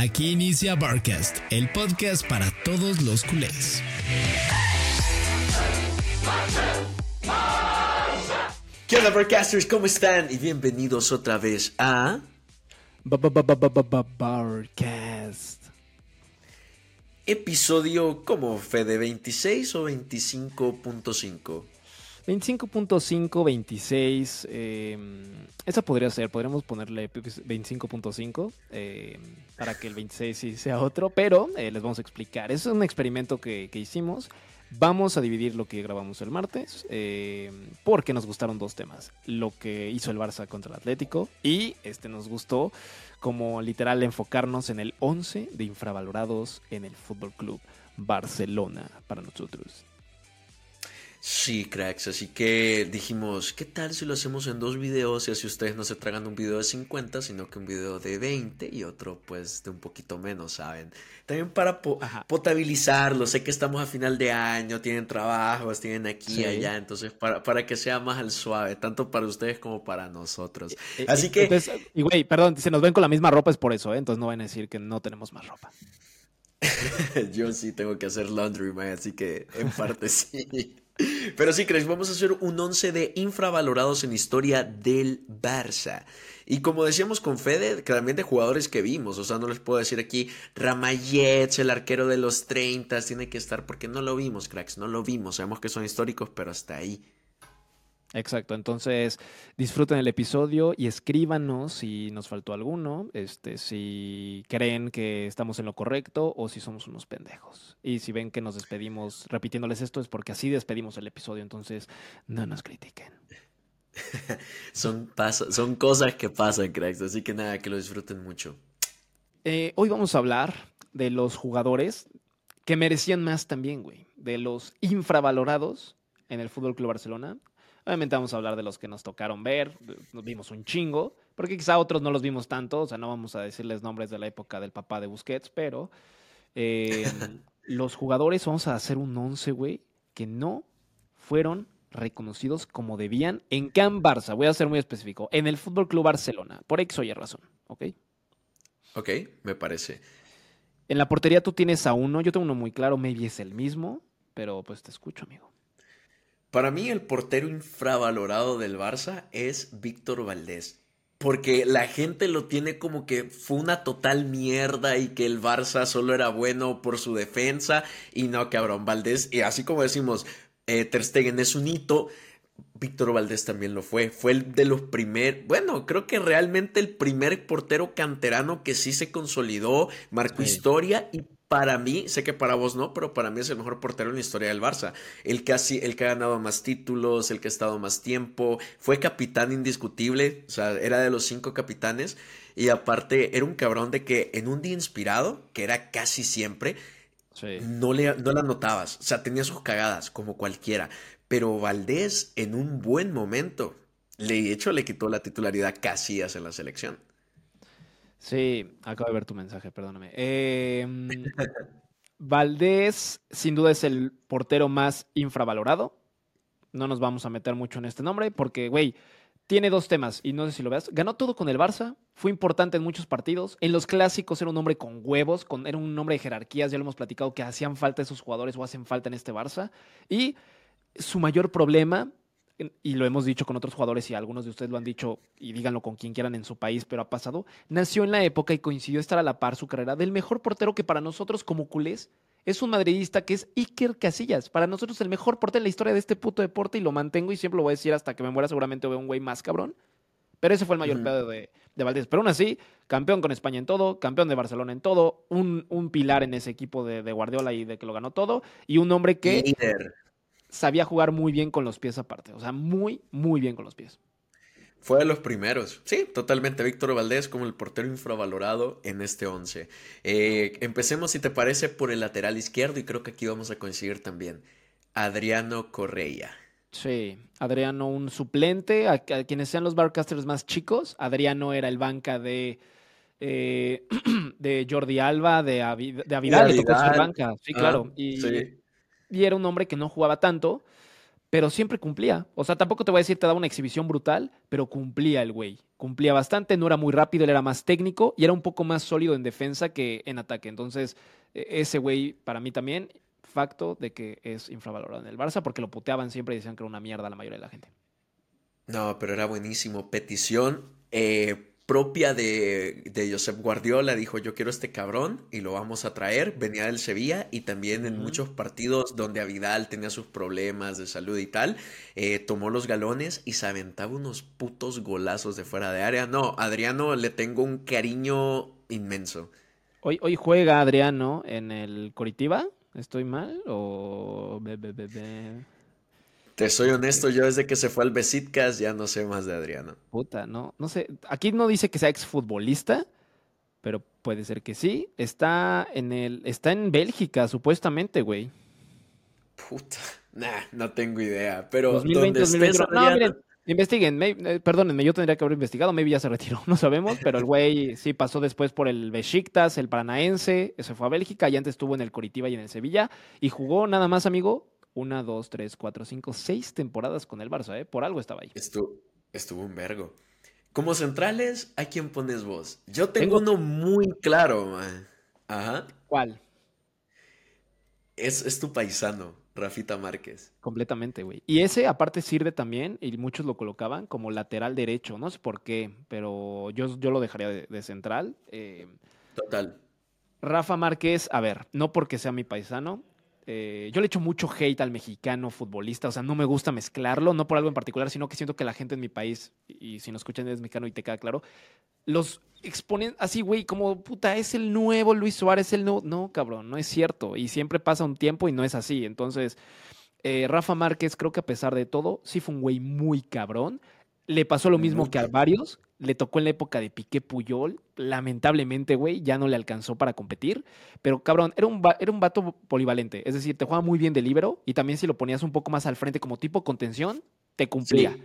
Aquí inicia Barcast, el podcast para todos los culés. ¿Qué onda, Barcasters? ¿Cómo están? Y bienvenidos otra vez a. Barcast. Episodio como Fede 26 o 25.5. 25.5, 26. Eh, esa podría ser, podríamos ponerle 25.5 eh, para que el 26 sí sea otro, pero eh, les vamos a explicar. Es un experimento que, que hicimos. Vamos a dividir lo que grabamos el martes eh, porque nos gustaron dos temas. Lo que hizo el Barça contra el Atlético y este nos gustó como literal enfocarnos en el 11 de infravalorados en el Fútbol Club Barcelona para nosotros. Sí, cracks, así que dijimos, ¿qué tal si lo hacemos en dos videos y así ustedes no se tragan un video de 50, sino que un video de 20 y otro pues de un poquito menos, ¿saben? También para po potabilizarlo, sé que estamos a final de año, tienen trabajos, tienen aquí y Sí. allá, entonces para, para que sea más al suave, tanto para ustedes como para nosotros. Eh, Así eh, que... entonces, y güey, perdón, si nos ven con la misma ropa es por eso, ¿eh? Entonces no van a decir que no tenemos más ropa. Yo sí tengo que hacer laundry, man, así que en parte sí. Pero sí, Chris, vamos a hacer un 11 de infravalorados en historia del Barça. Y como decíamos con Fede, de jugadores que vimos, o sea, no les puedo decir aquí, Ramayets, el arquero de los 30, tiene que estar porque no lo vimos, cracks, no lo vimos. Sabemos que son históricos, pero hasta ahí. Exacto, entonces disfruten el episodio y escríbanos si nos faltó alguno, este, si creen que estamos en lo correcto o si somos unos pendejos. Y si ven que nos despedimos repitiéndoles esto es porque así despedimos el episodio, entonces no nos critiquen. Son, son cosas que pasan, cracks, así que nada, que lo disfruten mucho. Eh, hoy vamos a hablar de los jugadores que merecían más también, güey, de los infravalorados en el Fútbol Club Barcelona. Obviamente vamos a hablar de los que nos tocaron ver, nos vimos un chingo, porque quizá otros no los vimos tanto, o sea, no vamos a decirles nombres de la época del papá de Busquets, pero eh, los jugadores vamos a hacer un 11, güey, que no fueron reconocidos como debían en Can Barça, voy a ser muy específico, en el Fútbol Club Barcelona, por X o Y razón, ¿ok? Ok, me parece. En la portería tú tienes a uno, yo tengo uno muy claro, maybe es el mismo, pero pues te escucho, amigo. Para mí el portero infravalorado del Barça es Víctor Valdés. Porque la gente lo tiene como que fue una total mierda y que el Barça solo era bueno por su defensa. Y no, cabrón, Valdés, y así como decimos, eh, Ter Stegen es un hito, Víctor Valdés también lo fue. Fue el de los primeros, bueno, creo que realmente el primer portero canterano que sí se consolidó, marcó Sí. historia y para mí, sé que para vos no, pero para mí es el mejor portero en la historia del Barça. El que, ha, el que ha ganado más títulos, el que ha estado más tiempo, fue capitán indiscutible, o sea, era de los cinco capitanes y aparte era un cabrón de que en un día inspirado, que era casi siempre, Sí. no le, no la notabas. O sea, tenía sus cagadas, como cualquiera. Pero Valdés, en un buen momento, le, de hecho, le quitó la titularidad a Casillas en la selección. Sí, acabo de ver tu mensaje, perdóname. Eh, Valdés, sin duda, es el portero más infravalorado. No nos vamos a meter mucho en este nombre porque, güey, tiene dos temas y no sé si lo veas. Ganó todo con el Barça, fue importante en muchos partidos. En los clásicos era un hombre con huevos, con, era un hombre de jerarquías, ya lo hemos platicado que hacían falta esos jugadores o hacen falta en este Barça. Y su mayor problema, y lo hemos dicho con otros jugadores y algunos de ustedes lo han dicho y díganlo con quien quieran en su país, pero ha pasado, nació en la época y coincidió estar a la par su carrera del mejor portero que para nosotros como culés es un madridista que es Iker Casillas. Para nosotros el mejor portero en la historia de este puto deporte y lo mantengo y siempre lo voy a decir hasta que me muera, seguramente veo un güey más cabrón. Pero ese fue el mayor pedo de, de Valdés. Pero aún así, campeón con España en todo, campeón de Barcelona en todo, un, un pilar en ese equipo de, de Guardiola y de que lo ganó todo, y un hombre que Líder. Sabía jugar muy bien con los pies aparte. O sea, muy, muy bien con los pies. Fue de los primeros. Sí, totalmente. Víctor Valdés como el portero infravalorado en este 11. Eh, empecemos, si te parece, por el lateral izquierdo y creo que aquí vamos a coincidir también. Adriano Correia. Sí, Adriano un suplente, a, a quienes sean los barcasters más chicos, Adriano era el banca de, eh, de Jordi Alba, de, Avi- de Avidal, le tocó ser Avidal. banca, sí, Ah, claro, y, sí. Y era un hombre que no jugaba tanto, pero siempre cumplía. O sea, tampoco te voy a decir te daba una exhibición brutal, pero cumplía el güey. Cumplía bastante, no era muy rápido, él era más técnico y era un poco más sólido en defensa que en ataque. Entonces, e, ese güey para mí también, facto de que es infravalorado en el Barça porque lo puteaban siempre y decían que era una mierda la mayoría de la gente. No, pero era buenísimo. Petición eh, propia de, de Josep Guardiola, dijo yo quiero este cabrón y lo vamos a traer, venía del Sevilla y también en muchos partidos donde Avidal tenía sus problemas de salud y tal, eh, tomó los galones y se aventaba unos putos golazos de fuera de área. No, Adriano le tengo un cariño inmenso. Hoy, hoy juega Adriano en el Coritiba, ¿estoy mal? O... Te soy honesto, yo desde que se fue al Besitcast ya no sé más de Adriano. Puta, no, no sé. Aquí no dice que sea exfutbolista, pero puede ser que sí. Está en el, está en Bélgica, supuestamente, güey. Puta, nah, no tengo idea. Pero 2020, 2020, no, miren, investiguen, eh, perdónenme, yo tendría que haber investigado, maybe ya se retiró, no sabemos, pero el güey sí pasó después por el Besiktas, el Paranaense, se fue a Bélgica y antes estuvo en el Coritiba y en el Sevilla y jugó nada más, amigo, una, dos, tres, cuatro, cinco, seis temporadas con el Barça, ¿eh? Por algo estaba ahí. Estuvo, estuvo un vergo. Como centrales, ¿a quién pones vos? Yo tengo, uno muy claro, man. Ajá. ¿Cuál? Es, es tu paisano, Rafita Márquez. Completamente, güey. Y ese aparte sirve también, y muchos lo colocaban como lateral derecho. No sé por qué, pero yo, yo lo dejaría de, central. Eh, Total. Rafa Márquez, a ver, no porque sea mi paisano, eh, yo le echo mucho hate al mexicano futbolista, o sea, no me gusta mezclarlo, no por algo en particular, sino que siento que la gente en mi país, y si nos escuchan es mexicano y te queda claro, los exponen así, güey, como puta, es el nuevo Luis Suárez, el nuevo. No, cabrón, no es cierto. Y siempre pasa un tiempo y no es así. Entonces, eh, Rafa Márquez, creo que a pesar de todo, sí fue un güey muy cabrón. Le pasó lo mismo que a varios. Le tocó en la época de Piqué Puyol. Lamentablemente, güey, ya no le alcanzó para competir. Pero cabrón, era un, era un vato polivalente. Es decir, te jugaba muy bien de libero y también si lo ponías un poco más al frente como tipo contención, te cumplía.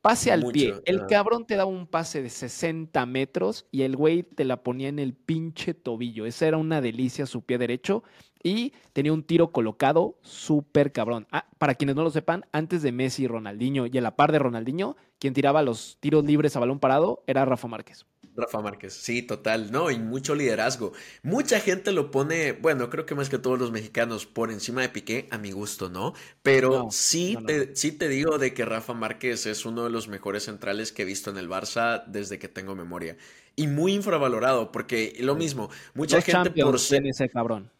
Pase al pie. El cabrón te daba un pase de 60 metros y el güey te la ponía en el pinche tobillo. Esa era una delicia su pie derecho y tenía un tiro colocado súper cabrón. Ah, para quienes no lo sepan, antes de Messi y Ronaldinho y a la par de Ronaldinho, quien tiraba los tiros libres a balón parado era Rafa Márquez. Rafa Márquez, sí, total, no, y mucho liderazgo. Mucha gente lo pone, bueno, creo que más que todos los mexicanos por encima de Piqué, a mi gusto, ¿no? Pero sí, Te, sí te digo de que Rafa Márquez es uno de los mejores centrales que he visto en el Barça desde que tengo memoria. Y muy infravalorado, porque lo mismo, mucha gente por ser... ese cabrón.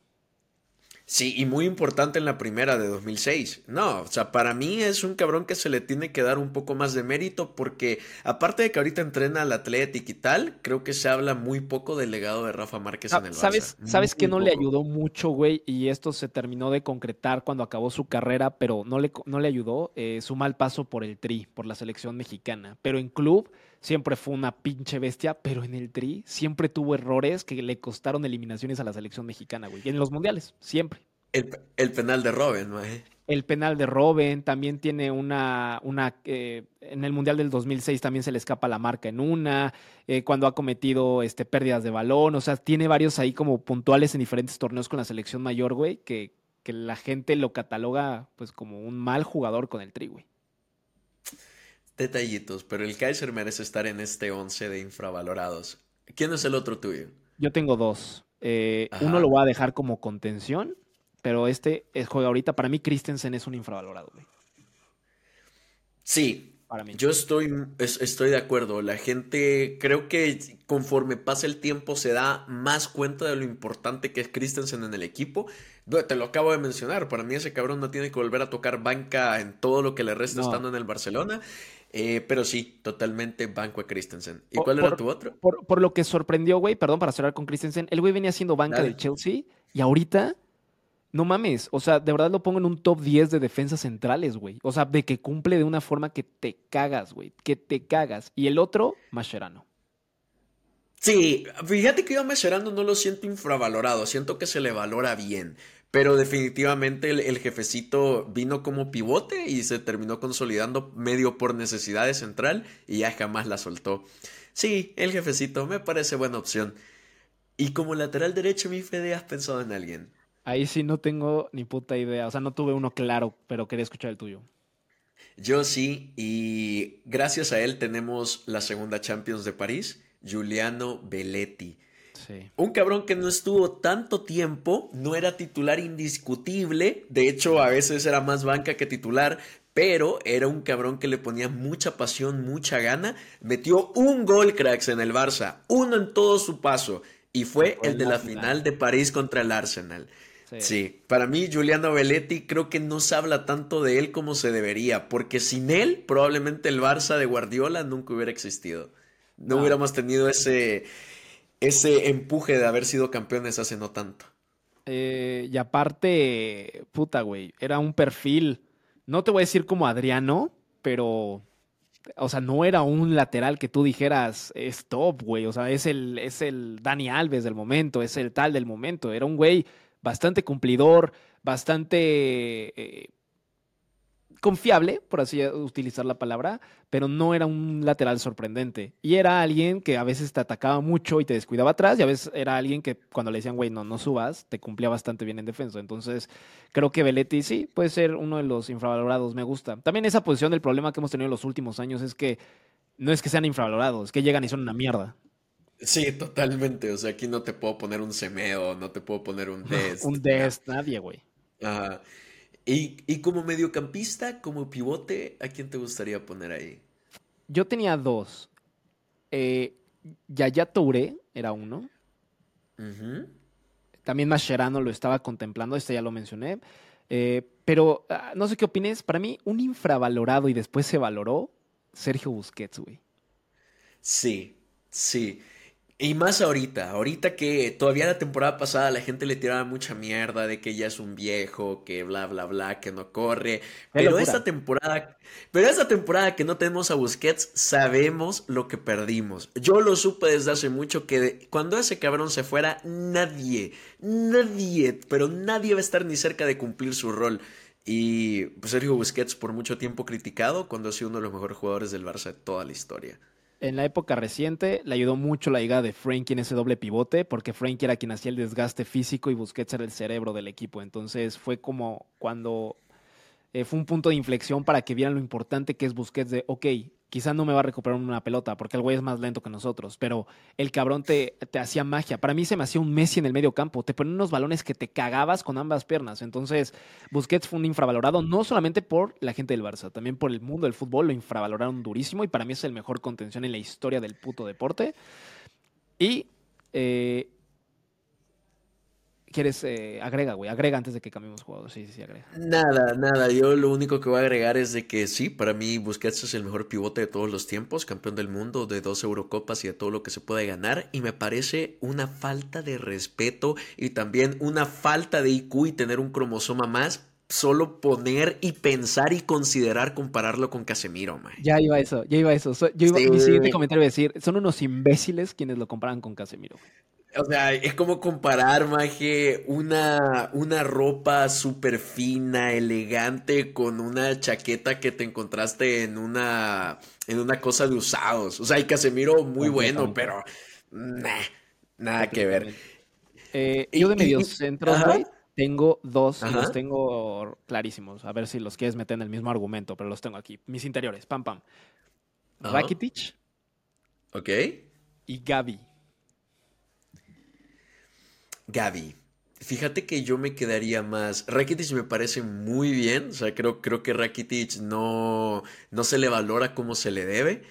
Sí, y muy importante en la primera de 2006. No, o sea, para mí es un cabrón que se le tiene que dar un poco más de mérito porque aparte de que ahorita entrena al Athletic y tal, creo que se habla muy poco del legado de Rafa Márquez en el Barça. ¿Sabes, ¿sabes que no le ayudó mucho, güey? Y esto se terminó de concretar cuando acabó su carrera, pero no le, no le ayudó eh, su mal paso por el Tri, por la selección mexicana. Pero en club siempre fue una pinche bestia, pero en el Tri siempre tuvo errores que le costaron eliminaciones a la selección mexicana, güey. Y en los mundiales, siempre. El, penal de Robben, güey. El penal de Robben también tiene una, una eh, en el Mundial del 2006 también se le escapa la marca en una, eh, cuando ha cometido este, pérdidas de balón, o sea, tiene varios ahí como puntuales en diferentes torneos con la selección mayor, güey, que, que la gente lo cataloga pues como un mal jugador con el Tri, güey. Detallitos, pero el Kaiser merece estar en este 11 de infravalorados. ¿Quién es el otro tuyo? Yo tengo dos. Eh, uno lo voy a dejar como contención, pero este es, juega ahorita. Para mí, Christensen es un infravalorado, güey. Sí, para mí. Yo estoy, estoy de acuerdo. La gente, creo que conforme pasa el tiempo, se da más cuenta de lo importante que es Christensen en el equipo. Te lo acabo de mencionar. Para mí, ese cabrón no tiene que volver a tocar banca en todo lo que le resta estando en el Barcelona. Eh, pero sí, totalmente banco a Christensen. ¿Y cuál era tu otro? Por, lo que sorprendió, güey, perdón, para cerrar con Christensen, el güey venía siendo banca del Chelsea y ahorita, no mames, o sea, de verdad lo pongo en un top 10 de defensas centrales, güey. O sea, de que cumple de una forma que te cagas, güey, que te cagas. Y el otro, Mascherano. Sí, fíjate que yo a Mascherano no lo siento infravalorado, siento que se le valora bien. Pero definitivamente el, jefecito vino como pivote y se terminó consolidando medio por necesidad de central y ya jamás la soltó. Sí, el jefecito me parece buena opción. Y como lateral derecho, mi Fede, ¿has pensado en alguien? Ahí sí no tengo ni puta idea. O sea, no tuve uno claro, pero quería escuchar el tuyo. Yo sí, y gracias a él tenemos la segunda Champions de París, Giuliano Belletti. Sí. Un cabrón que no estuvo tanto tiempo, no era titular indiscutible, de hecho a veces era más banca que titular, pero era un cabrón que le ponía mucha pasión, mucha gana, metió un gol cracks en el Barça, uno en todo su paso, y fue el de la final de París contra el Arsenal. Sí. para mí Giuliano Belletti creo que no se habla tanto de él como se debería, porque sin él probablemente el Barça de Guardiola nunca hubiera existido. No, hubiéramos tenido ese, ese empuje de haber sido campeones hace no tanto. Eh, y aparte, puta, güey, era un perfil, no te voy a decir como Adriano, pero, o sea, no era un lateral que tú dijeras, es top, güey, o sea, es el, es el Dani Alves del momento, es el tal del momento, era un güey bastante cumplidor, bastante eh, confiable, por así utilizar la palabra, pero no era un lateral sorprendente. Y era alguien que a veces te atacaba mucho y te descuidaba atrás, y a veces era alguien que cuando le decían, güey, no, no subas, te cumplía bastante bien en defensa. Entonces, creo que Belletti sí puede ser uno de los infravalorados, me gusta. También esa posición del problema que hemos tenido en los últimos años es que no es que sean infravalorados, es que llegan y son una mierda. Sí, totalmente. O sea, aquí no te puedo poner un Semeo, no te puedo poner un Dest. un Dest, nadie, güey. Ajá. Y, y, como mediocampista, como pivote, ¿a quién te gustaría poner ahí? Yo tenía dos. Eh, Yaya Touré era uno. También Mascherano lo estaba contemplando, este ya lo mencioné. Eh, pero ah, no sé qué opines. Para mí, un infravalorado y después se valoró, Sergio Busquets, güey. Sí, sí. Y más ahorita, ahorita que todavía la temporada pasada la gente le tiraba mucha mierda de que ya es un viejo, que bla bla bla, que no corre. Pero esta temporada, pero esta temporada que no tenemos a Busquets, sabemos lo que perdimos. Yo lo supe desde hace mucho que cuando ese cabrón se fuera, nadie, nadie, pero nadie va a estar ni cerca de cumplir su rol. Y pues, Sergio Busquets por mucho tiempo criticado cuando ha sido uno de los mejores jugadores del Barça de toda la historia en la época reciente le ayudó mucho la llegada de Frankie en ese doble pivote, porque Frankie era quien hacía el desgaste físico y Busquets era el cerebro del equipo. Entonces fue como cuando eh, fue un punto de inflexión para que vieran lo importante que es Busquets de, ok, quizá no me va a recuperar una pelota porque el güey es más lento que nosotros, pero el cabrón te, te hacía magia. Para mí se me hacía un Messi en el medio campo, te ponía unos balones que te cagabas con ambas piernas. Entonces, Busquets fue un infravalorado, no solamente por la gente del Barça, también por el mundo del fútbol, lo infravaloraron durísimo y para mí es el mejor contención en la historia del puto deporte. Y eh, quieres, eh, agrega, güey, agrega antes de que cambiemos jugador. Sí, sí, sí, agrega. Nada, nada. Yo lo único que voy a agregar es de que sí, para mí Busquets es el mejor pivote de todos los tiempos, campeón del mundo, de dos Eurocopas y de todo lo que se puede ganar. Y me parece una falta de respeto y también una falta de IQ y tener un cromosoma más solo poner y pensar y considerar compararlo con Casemiro, man. Ya iba eso, ya iba eso. Yo iba, Mi siguiente comentario iba a decir, son unos imbéciles quienes lo comparan con Casemiro. O sea, es como comparar, maje, una, una ropa súper fina, elegante, con una chaqueta que te encontraste en una, en una cosa de usados. O sea, el Casemiro muy bueno, pero nada que ver. Eh, yo de mediocentros, tengo dos y los tengo clarísimos. A ver si los quieres meter en el mismo argumento, pero los tengo aquí. Mis interiores, pam, pam. Rakitic. Ok. Y Gaby. Gaby. Fíjate que yo me quedaría más. Rakitic me parece muy bien. O sea, creo, creo que Rakitic no, no se le valora como se le debe.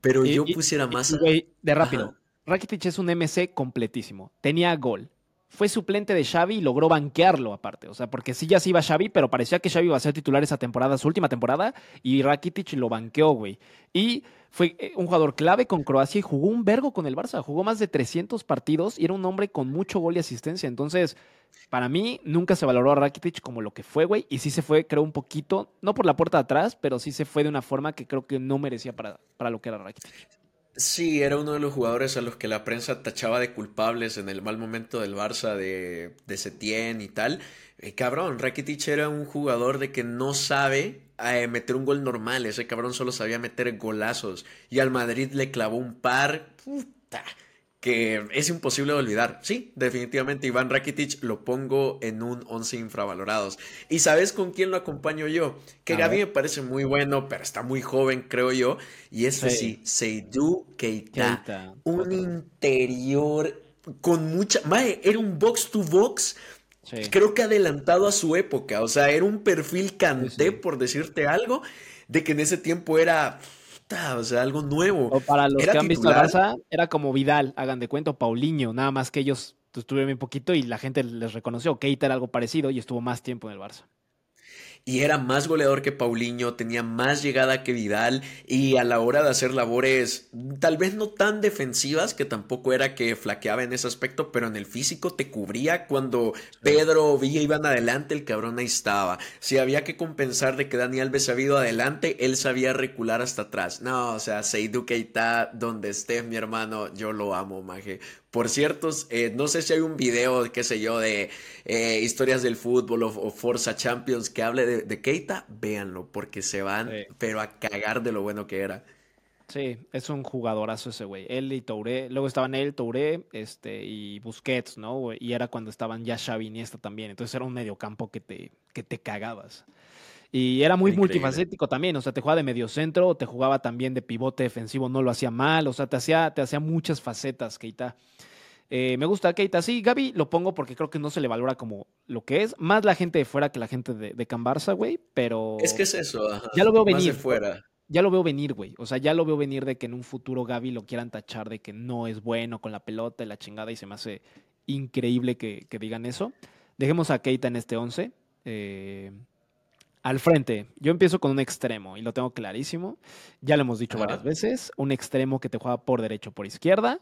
Pero yo pusiera más. de rápido. Rakitic es un MC completísimo. Tenía gol. Fue suplente de Xavi y logró banquearlo aparte. O sea, porque sí ya se iba Xavi, pero parecía que Xavi iba a ser titular esa temporada, su última temporada, y Rakitic lo banqueó, güey. Y fue eh, un jugador clave con Croacia y jugó un vergo con el Barça. Jugó más de 300 partidos y era un hombre con mucho gol y asistencia. Entonces, para mí, nunca se valoró a Rakitic como lo que fue, güey. Y sí se fue, creo, un poquito, no por la puerta de atrás, pero sí se fue de una forma que creo que no merecía para, para lo que era Rakitic. Sí, era uno de los jugadores a los que la prensa tachaba de culpables en el mal momento del Barça de, de Setién y tal. Eh, cabrón, Rakitic era un jugador de que no sabe eh, meter un gol normal. Ese cabrón solo sabía meter golazos. Y al Madrid le clavó un par. Puta. que es imposible de olvidar. Sí, definitivamente Iván Rakitic lo pongo en un 11 infravalorados. ¿Y sabes con quién lo acompaño yo? Que Gaby me parece muy bueno, pero está muy joven, creo yo. Y es sí, Seydou Keita. Un interior con mucha... Mae, era un box to box. Creo que adelantado a su época. O sea, era un perfil canté, por decirte algo, de que en ese tiempo era o sea, algo nuevo. O para los que han visto a Barça, era como Vidal, hagan de cuento, Paulinho, nada más que ellos estuvieron bien poquito y la gente les reconoció. Keita era algo parecido y estuvo más tiempo en el Barça y era más goleador que Paulinho, tenía más llegada que Vidal y a la hora de hacer labores tal vez no tan defensivas, que tampoco era que flaqueaba en ese aspecto, pero en el físico te cubría cuando Pedro o Villa iban adelante, el cabrón ahí estaba. Si había que compensar de que Dani Alves había ido adelante, él sabía recular hasta atrás. No, o sea, Seydou Keita, donde estés mi hermano, yo lo amo, maje. Por cierto, eh, no sé si hay un video, qué sé yo, de eh, historias del fútbol o, Forza Champions que hable de, Keita, véanlo, porque se van, pero a cagar de lo bueno que era. Sí, es un jugadorazo ese güey. Él y Touré, luego estaban él, Touré, este, y Busquets, ¿no? Y era cuando estaban ya Xavi y Iniesta también. Entonces era un mediocampo que te, que te cagabas. Y era muy multifacético también, o sea, te jugaba de medio centro, te jugaba también de pivote defensivo, no lo hacía mal, o sea, te hacía, te hacía muchas facetas, Keita. Eh, me gusta Keita, sí, Gaby lo pongo porque creo que no se le valora como lo que es, más la gente de fuera que la gente de, de Can Barça, güey, pero... Es que es eso, Ya lo veo venir. fuera. Ya lo veo venir, güey. O sea, ya lo veo venir de que en un futuro Gaby lo quieran tachar de que no es bueno con la pelota y la chingada y se me hace increíble que, que digan eso. Dejemos a Keita en este 11. Eh, al frente, yo empiezo con un extremo y lo tengo clarísimo. Ya lo hemos dicho varias veces. Un extremo que te juega por derecho, por izquierda.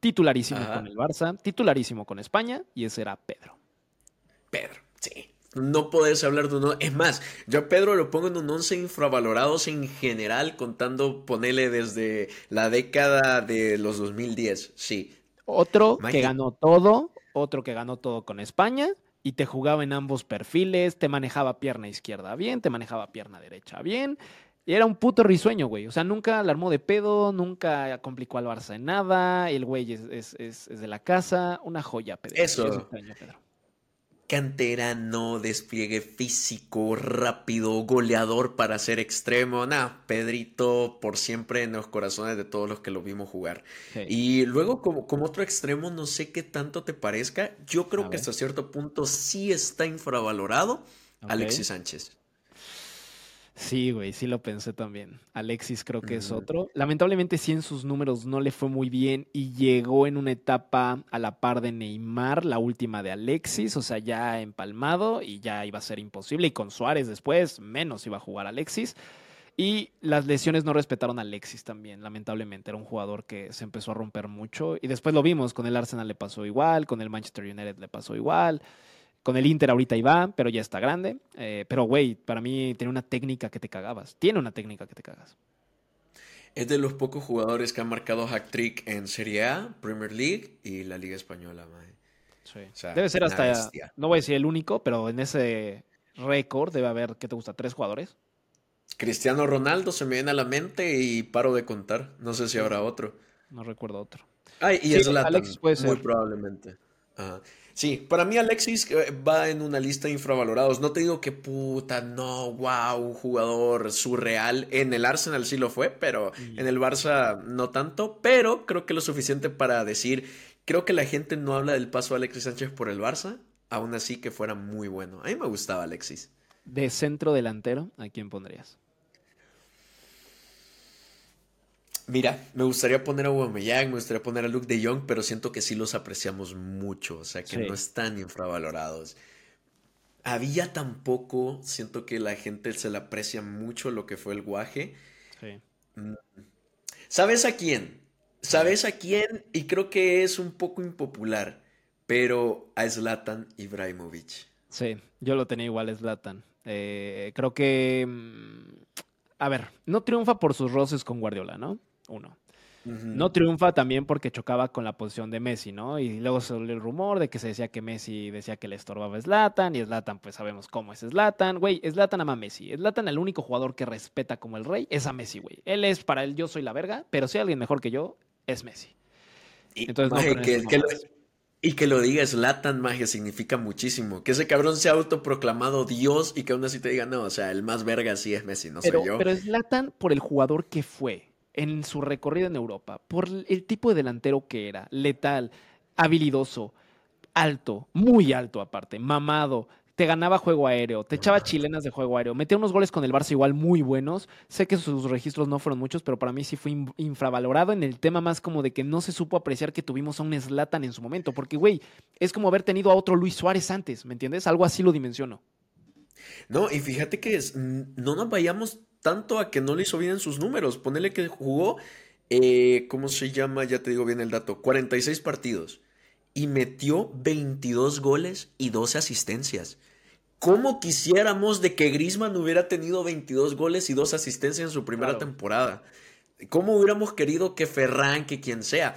Titularísimo con el Barça, titularísimo con España y ese era Pedro. Pedro, sí. No podés hablar de uno. Es más, yo a Pedro lo pongo en un 11 infravalorados en general, contando, ponele desde la década de los 2010. Sí. Otro que ganó todo, otro que ganó todo con España y te jugaba en ambos perfiles, te manejaba pierna izquierda bien, te manejaba pierna derecha bien. Y era un puto risueño, güey. O sea, nunca la armó de pedo, nunca complicó al Barça en nada. El güey es, de la casa. Una joya, Pedro. Eso. Pedro canterano, despliegue físico, rápido, goleador para ser extremo. Nah, Pedrito por siempre en los corazones de todos los que lo vimos jugar. Y luego, como, como, otro extremo, no sé qué tanto te parezca. Yo creo que hasta cierto punto sí está infravalorado Alexis Sánchez. Sí, güey, sí lo pensé también. Alexis creo que es otro. Lamentablemente sí en sus números no le fue muy bien y llegó en una etapa a la par de Neymar, la última de Alexis, o sea, ya empalmado y ya iba a ser imposible. Y con Suárez después, menos iba a jugar Alexis. Y las lesiones no respetaron a Alexis también, lamentablemente. Era un jugador que se empezó a romper mucho. Y después lo vimos, con el Arsenal le pasó igual, con el Manchester United le pasó igual. Con el Inter ahorita iba, pero ya está grande. Eh, pero, güey, para mí tiene una técnica que te cagabas. Tiene una técnica que te cagas. Es de los pocos jugadores que han marcado hack-trick en Serie A, Premier League y la Liga Española, Sí. debe ser hasta, no voy a decir el único, pero en ese récord debe haber, ¿qué te gusta? ¿Tres jugadores? Cristiano Ronaldo se me viene a la mente y paro de contar. No sé si habrá otro. No recuerdo otro. Ay, y es la muy probablemente. Ajá. Sí, para mí Alexis eh, va en una lista de infravalorados. No te digo que puta, no, wow, un jugador surreal. En el Arsenal sí lo fue, pero en el Barça no tanto. Pero creo que lo suficiente para decir, creo que la gente no habla del paso de Alexis Sánchez por el Barça. Aún así que fuera muy bueno. A mí me gustaba Alexis. De centro delantero, ¿a quién pondrías? Mira, me gustaría poner a Aubameyang, me gustaría poner a Luke de Jong, pero siento que sí los apreciamos mucho, o sea, que no están infravalorados. Había tampoco, siento que la gente se le aprecia mucho lo que fue el guaje. Sí. Mm. ¿Sabes a quién? ¿Sabes a quién? Y creo que es un poco impopular, pero a Zlatan Ibrahimovic. Sí, yo lo tenía igual, Zlatan. Eh, creo que... Mm, a ver, no triunfa por sus roces con Guardiola, ¿no? Uno. No triunfa también porque chocaba con la posición de Messi, ¿no? Y luego se el rumor de que se decía que Messi decía que le estorbaba a Zlatan, y Zlatan, pues sabemos cómo es Zlatan. Güey, Zlatan ama a Messi. Zlatan, el único jugador que respeta como el rey, es a Messi, güey. Él es para él, yo soy la verga, pero si hay alguien mejor que yo, es Messi. Y, Entonces, maje, que, lo, mamadas. y que lo diga Zlatan, maje, significa muchísimo. Que ese cabrón sea autoproclamado Dios y que aún así te diga, no, o sea, el más verga sí es Messi, no Pero, soy yo. pero Zlatan por el jugador que fue en su recorrido en Europa, por el tipo de delantero que era, letal, habilidoso, alto, muy alto aparte, mamado, te ganaba juego aéreo, te echaba chilenas de juego aéreo, metía unos goles con el Barça igual muy buenos. Sé que sus registros no fueron muchos, pero para mí sí fue in- infravalorado en el tema más como de que no se supo apreciar que tuvimos a un Zlatan en su momento, porque güey, es como haber tenido a otro Luis Suárez antes, ¿me entiendes? Algo así lo dimensiono. No, y fíjate que es- no nos vayamos tanto a que no le hizo bien en sus números. Ponele que jugó, eh, ¿cómo se llama? Ya te digo bien el dato, 46 partidos y metió 22 goles y 12 asistencias. ¿Cómo quisiéramos de que Griezmann hubiera tenido 22 goles y 2 asistencias en su primera Claro. temporada? ¿Cómo hubiéramos querido que Ferran, que quien sea?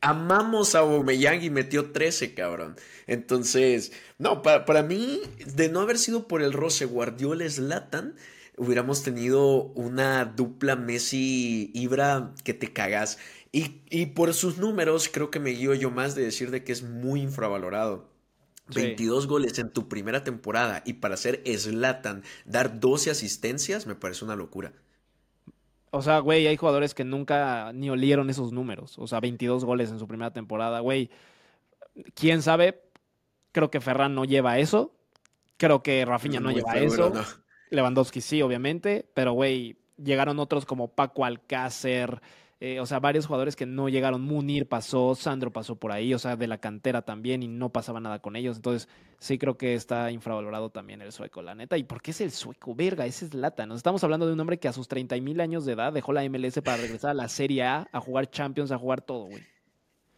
Amamos a Aubameyang y metió 13, cabrón. Entonces, no, pa- para mí, de no haber sido por el roce Guardiola-Zlatan, hubiéramos tenido una dupla Messi-Ibra que te cagas. Y, y por sus números, creo que me guío yo más de decir de que es muy infravalorado. Sí. 22 goles en tu primera temporada y para ser Zlatan dar 12 asistencias me parece una locura. O sea, güey, hay jugadores que nunca ni olieron esos números. O sea, 22 goles en su primera temporada, güey. ¿Quién sabe? Creo que Ferran no lleva eso. Creo que Rafinha no Muy lleva seguro, eso. ¿no? Lewandowski sí, obviamente. Pero, güey, llegaron otros como Paco Alcácer. eh, o sea, varios jugadores que no llegaron. Munir pasó, Sandro pasó por ahí. O sea, de la cantera también y no pasaba nada con ellos. Entonces, sí creo que está infravalorado también el sueco, la neta. ¿Y por qué es el sueco? Verga, ese es Lata. Nos estamos hablando de un hombre que a sus 30 mil años de edad dejó la MLS para regresar a la Serie A, a jugar Champions, a jugar todo, güey.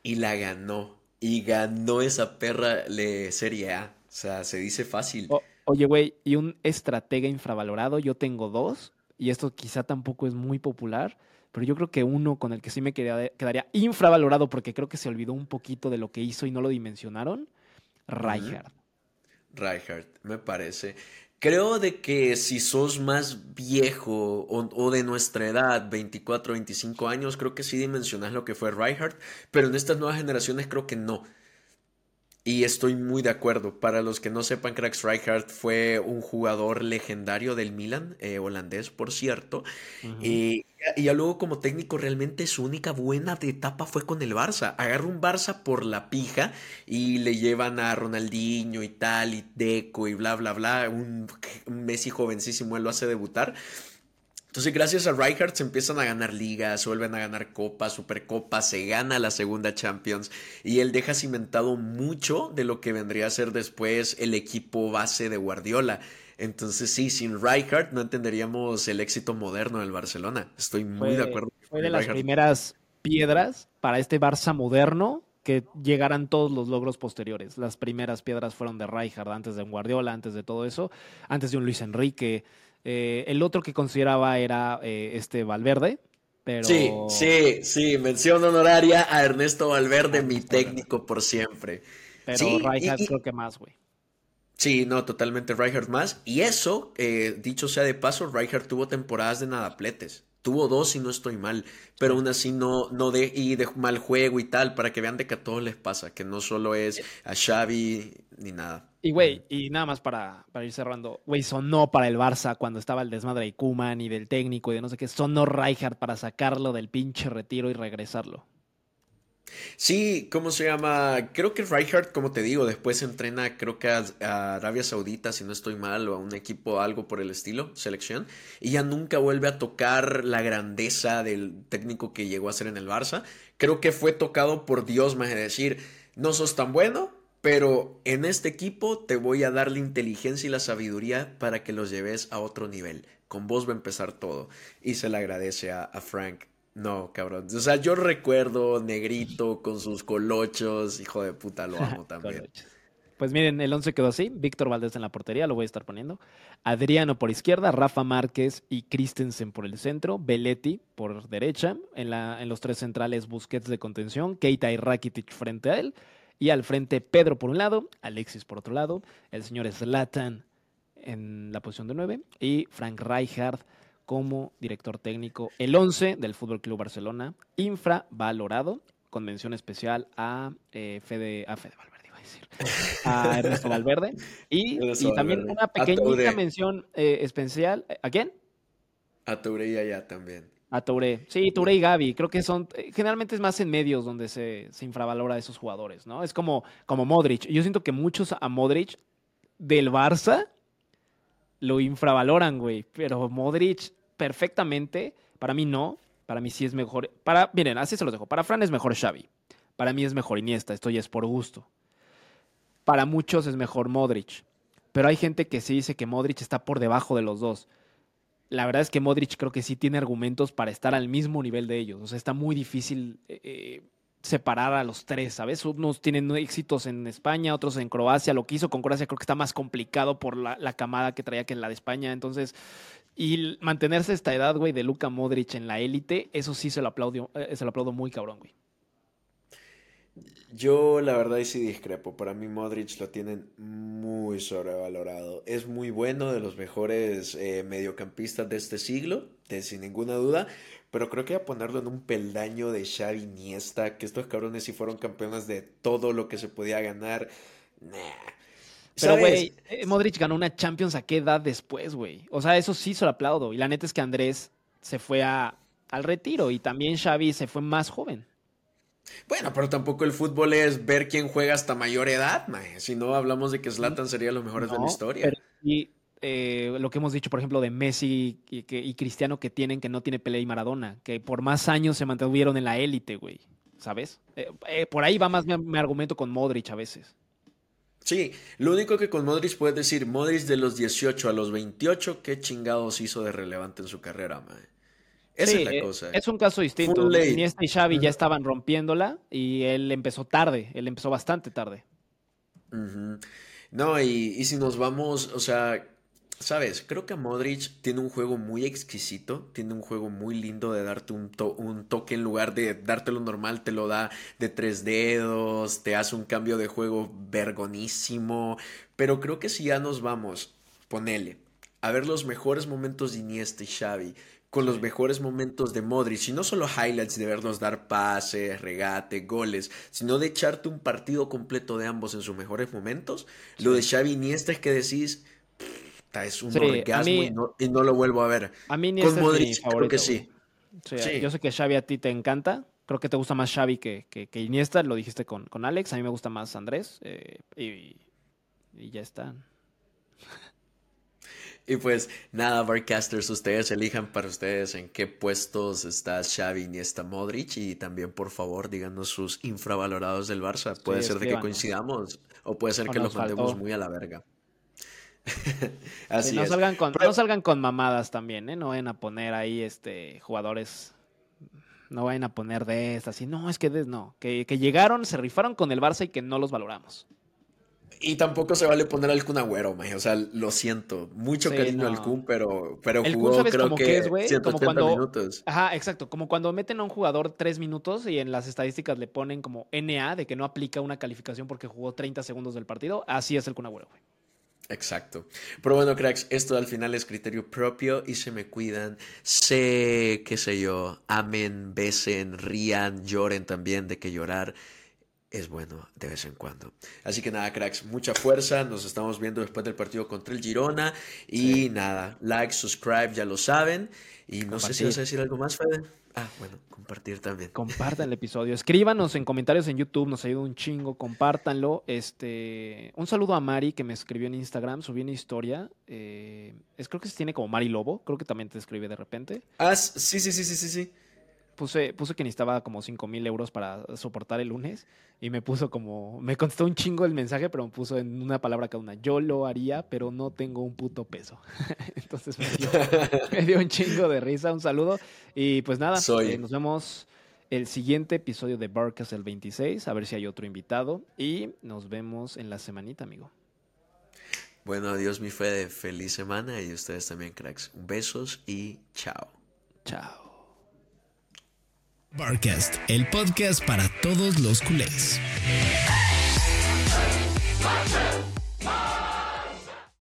Y la ganó. Y ganó esa perra le Serie A. O sea, se dice fácil. Oye, güey, y un estratega infravalorado, yo tengo dos, y esto quizá tampoco es muy popular, pero yo creo que uno con el que sí me quedaría, quedaría infravalorado porque creo que se olvidó un poquito de lo que hizo y no lo dimensionaron, Rijkaard. Rijkaard, me parece. Creo de que si sos más viejo o, o de nuestra edad, 24, 25 años, creo que sí dimensionas lo que fue Rijkaard, pero en estas nuevas generaciones creo que no. Y estoy muy de acuerdo. Para los que no sepan, Cracks Rijkaard fue un jugador legendario del Milan, eh, holandés, por cierto. Y ya luego como técnico realmente su única buena etapa fue con el Barça. Agarra un Barça por la pija y le llevan a Ronaldinho y tal y Deco y bla bla bla. Un, un Messi jovencísimo, él lo hace debutar. Entonces gracias a Rijkaard se empiezan a ganar ligas, vuelven a ganar copas, supercopas, se gana la segunda Champions y él deja cimentado mucho de lo que vendría a ser después el equipo base de Guardiola. Entonces sí, sin Rijkaard no entenderíamos el éxito moderno del Barcelona. Estoy muy de Fue- acuerdo. Fue de las primeras piedras para este Barça moderno que llegaran todos los logros posteriores. Las primeras piedras fueron de Rijkaard, antes de un Guardiola, antes de todo eso, antes de un Luis Enrique. Eh, el otro que consideraba era eh, este Valverde, pero... Sí, sí, sí, mención honoraria a Ernesto Valverde, mi técnico por siempre. Pero Sí, y- Rijkaard y- creo que más, güey. Sí, no, totalmente Rijkaard más. Y eso, eh, dicho sea de paso, Rijkaard tuvo temporadas de nadapletes. Tuvo dos si no estoy mal, pero aún así no, no de, y de mal juego y tal, para que vean de que a todos les pasa, que no solo es a Xavi ni nada. Y, güey, y nada más para, para ir cerrando, güey, sonó para el Barça cuando estaba el desmadre de Kuman y del técnico y de no sé qué, sonó Rijkaard para sacarlo del pinche retiro y regresarlo. Sí, ¿cómo se llama? Creo que Rijkaard, como te digo, después entrena, creo que a, Arabia Saudita, si no estoy mal, o a un equipo, algo por el estilo, selección, y ya nunca vuelve a tocar la grandeza del técnico que llegó a ser en el Barça. Creo que fue tocado por Dios, más de decir, no sos tan bueno, pero en este equipo te voy a dar la inteligencia y la sabiduría para que los lleves a otro nivel. Con vos va a empezar todo. Y se le agradece a Frank. No, cabrón. O sea, yo recuerdo Negrito con sus colochos. Hijo de puta, lo amo también. Pues miren, el 11 quedó así. Víctor Valdés en la portería, lo voy a estar poniendo. Adriano por izquierda, Rafa Márquez y Christensen por el centro. Belletti por derecha. En, la, en los tres centrales, Busquets de contención. Keita y Rakitic frente a él. Y al frente, Pedro por un lado, Alexis por otro lado. El señor Zlatan en la posición de 9. Y Frank Rijkaard como director técnico. El 11 del Fútbol Club Barcelona, infravalorado con mención especial a eh, Fede, a Fede Valverde, iba a decir, a Ernesto Valverde. Y, Ernesto y también Valverde. una pequeñita mención eh, especial. ¿A quién? A Touré y allá también. A Touré. Sí, Touré y Gaby. Creo que son. eh, Generalmente es más en medios donde se, se infravalora a esos jugadores, ¿no? Es como, como Modric. Yo siento que muchos a Modric del Barça lo infravaloran, güey. Pero Modric perfectamente. Para mí no. Para mí sí es mejor. Para, miren, así se los dejo. Para Fran es mejor Xavi. Para mí es mejor Iniesta. Esto ya es por gusto. Para muchos es mejor Modric. Pero hay gente que sí dice que Modric está por debajo de los dos la verdad es que Modric creo que sí tiene argumentos para estar al mismo nivel de ellos. O sea, está muy difícil eh, eh, separar a los tres, ¿sabes? Unos tienen éxitos en España, otros en Croacia. Lo que hizo con Croacia creo que está más complicado por la, la camada que traía que la de España. Entonces, y mantenerse esta edad, güey, de Luka Modric en la élite, eso sí se lo aplaudo, eh, se lo aplaudo muy cabrón, güey. Yo la verdad sí discrepo. Para mí Modric lo tienen muy sobrevalorado. Es muy bueno, de los mejores eh, mediocampistas de este siglo, sin ninguna duda. Pero creo que a ponerlo en un peldaño de Xavi Iniesta, que estos cabrones sí fueron campeones de todo lo que se podía ganar. Nah. Pero, güey, eh, Modric ganó una Champions a qué edad después, güey. O sea, eso sí se lo aplaudo. Y la neta es que Andrés se fue a, al retiro y también Xavi se fue más joven. Bueno, pero tampoco el fútbol es ver quién juega hasta mayor edad, mae. Si no hablamos de que Zlatan sería los mejores de la historia. pero sí, eh, lo que hemos dicho, por ejemplo, de Messi y, que- y Cristiano que tienen que no tiene Pelé y Maradona, que por más años se mantuvieron en la élite, güey. ¿Sabes? Eh, eh, por ahí va más mi, mi argumento con Modric a veces. Sí, lo único que con Modric puedes decir, Modric de los 18 a los 28, ¿qué chingados hizo de relevante en su carrera, mae? Esa Sí, es la eh, cosa. Es un caso distinto. Iniesta y Xavi ya estaban rompiéndola y él empezó tarde. Él empezó bastante tarde. No, y, y si nos vamos, o sea, sabes, creo que Modric tiene un juego muy exquisito, tiene un juego muy lindo de darte un, to- un toque en lugar de dártelo normal, te lo da de tres dedos, te hace un cambio de juego vergonísimo, pero creo que si ya nos vamos, ponele, a ver los mejores momentos de Iniesta y Xavi, con los mejores momentos de Modric, y no solo highlights de verlos dar pases, regate, goles, sino de echarte un partido completo de ambos en sus mejores momentos. Lo de Xavi Iniesta es que decís, "Puta, es un Sí, orgasmo mí- y, no, y no lo vuelvo a ver. A mí Con es mi Modric creo que sí. güey. Sí, Sí. Yo sé que Xavi a ti te encanta. Creo que te gusta más Xavi que, que, que Iniesta. Lo dijiste con, con Alex. A mí me gusta más Andrés. eh, y, y ya está. Y pues nada, Barcasters, ustedes elijan para ustedes en qué puestos está Xavi, Iniesta, Modric y también por favor díganos sus infravalorados del Barça. Puede ser de que coincidamos o puede ser O que los mandemos faltó. muy a la verga. Sí, Así no, es. salgan con, Pero- no salgan con mamadas también, ¿eh? No vayan a poner ahí este jugadores. No vayan a poner de estas. Así, no, es que de- no. Que, que llegaron, se rifaron con el Barça y que no los valoramos. Y tampoco se vale poner al Kun Agüero, maje. O sea, lo siento. Mucho Sí, cariño al. Kun, pero, pero El Kun, jugó ¿sabes creo que que es, güey? Como 180 cuando- minutos. Ajá, exacto. Como cuando meten a un jugador tres minutos y en las estadísticas le ponen como NA de que no aplica una calificación porque jugó 30 segundos del partido. Así es el Kun Agüero, güey. Exacto. Pero bueno, cracks, esto al final es criterio propio y se me cuidan. Sé, qué sé yo, amen, besen, rían, lloren también, de que llorar es bueno de vez en cuando. Así que nada, cracks, mucha fuerza. Nos estamos viendo después del partido contra el Girona. Y nada, like, subscribe, ya lo saben. Y no sé si vas a decir algo más, Fede. Ah, bueno, compartir también. Compartan el episodio. Escríbanos en comentarios en YouTube, nos ayuda un chingo. Compártanlo. Este, un saludo a Mari que me escribió en Instagram, subí una historia. eh, es, creo que se tiene como Mari Lobo, creo que también te escribe de repente. Ah, sí, sí, sí, sí, sí, sí. Puse, puse que necesitaba como 5 mil euros para soportar el lunes y me puso como, me contestó un chingo el mensaje, pero me puso en una palabra cada una. Yo lo haría, pero no tengo un puto peso. Entonces me dio, me dio un chingo de risa, un saludo. Y pues nada, Soy. eh, nos vemos el siguiente episodio de Barcas el 26, a ver si hay otro invitado. Y nos vemos en la semanita, amigo. Bueno, adiós mi Fede, feliz semana y ustedes también, cracks. Besos y chao. Chao. Barcast, el podcast para todos los culés.